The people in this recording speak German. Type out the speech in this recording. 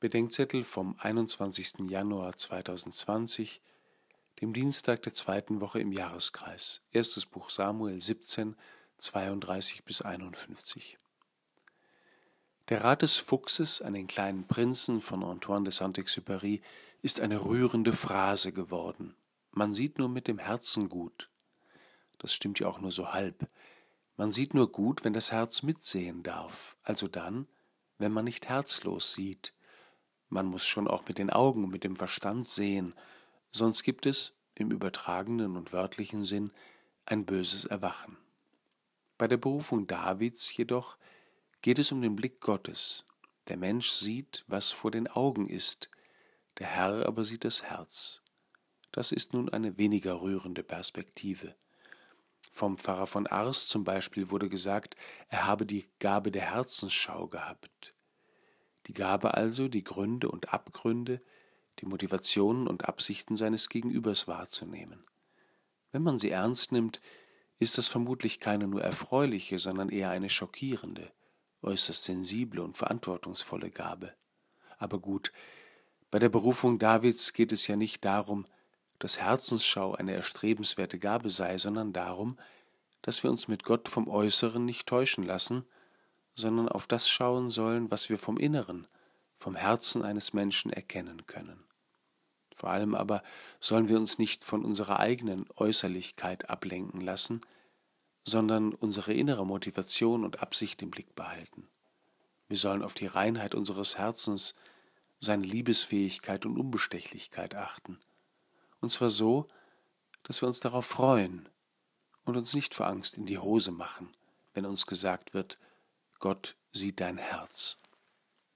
Bedenkzettel vom 21. Januar 2020, dem Dienstag der zweiten Woche im Jahreskreis. Erstes Buch Samuel 17, 32 bis 51. Der Rat des Fuchses an den kleinen Prinzen von Antoine de Saint-Exupéry ist eine rührende Phrase geworden. Man sieht nur mit dem Herzen gut. Das stimmt ja auch nur so halb. Man sieht nur gut, wenn das Herz mitsehen darf, also dann, wenn man nicht herzlos sieht, man muss schon auch mit den Augen mit dem Verstand sehen, sonst gibt es, im übertragenen und wörtlichen Sinn, ein böses Erwachen. Bei der Berufung Davids jedoch geht es um den Blick Gottes. Der Mensch sieht, was vor den Augen ist, der Herr aber sieht das Herz. Das ist nun eine weniger rührende Perspektive. Vom Pfarrer von Ars zum Beispiel wurde gesagt, er habe die Gabe der Herzensschau gehabt. Die Gabe also, die Gründe und Abgründe, die Motivationen und Absichten seines Gegenübers wahrzunehmen. Wenn man sie ernst nimmt, ist das vermutlich keine nur erfreuliche, sondern eher eine schockierende, äußerst sensible und verantwortungsvolle Gabe. Aber gut, bei der Berufung Davids geht es ja nicht darum, dass Herzensschau eine erstrebenswerte Gabe sei, sondern darum, dass wir uns mit Gott vom Äußeren nicht täuschen lassen, sondern auf das schauen sollen, was wir vom Inneren, vom Herzen eines Menschen erkennen können. Vor allem aber sollen wir uns nicht von unserer eigenen Äußerlichkeit ablenken lassen, sondern unsere innere Motivation und Absicht im Blick behalten. Wir sollen auf die Reinheit unseres Herzens, seine Liebesfähigkeit und Unbestechlichkeit achten. Und zwar so, dass wir uns darauf freuen und uns nicht vor Angst in die Hose machen, wenn uns gesagt wird, Gott sieht dein Herz.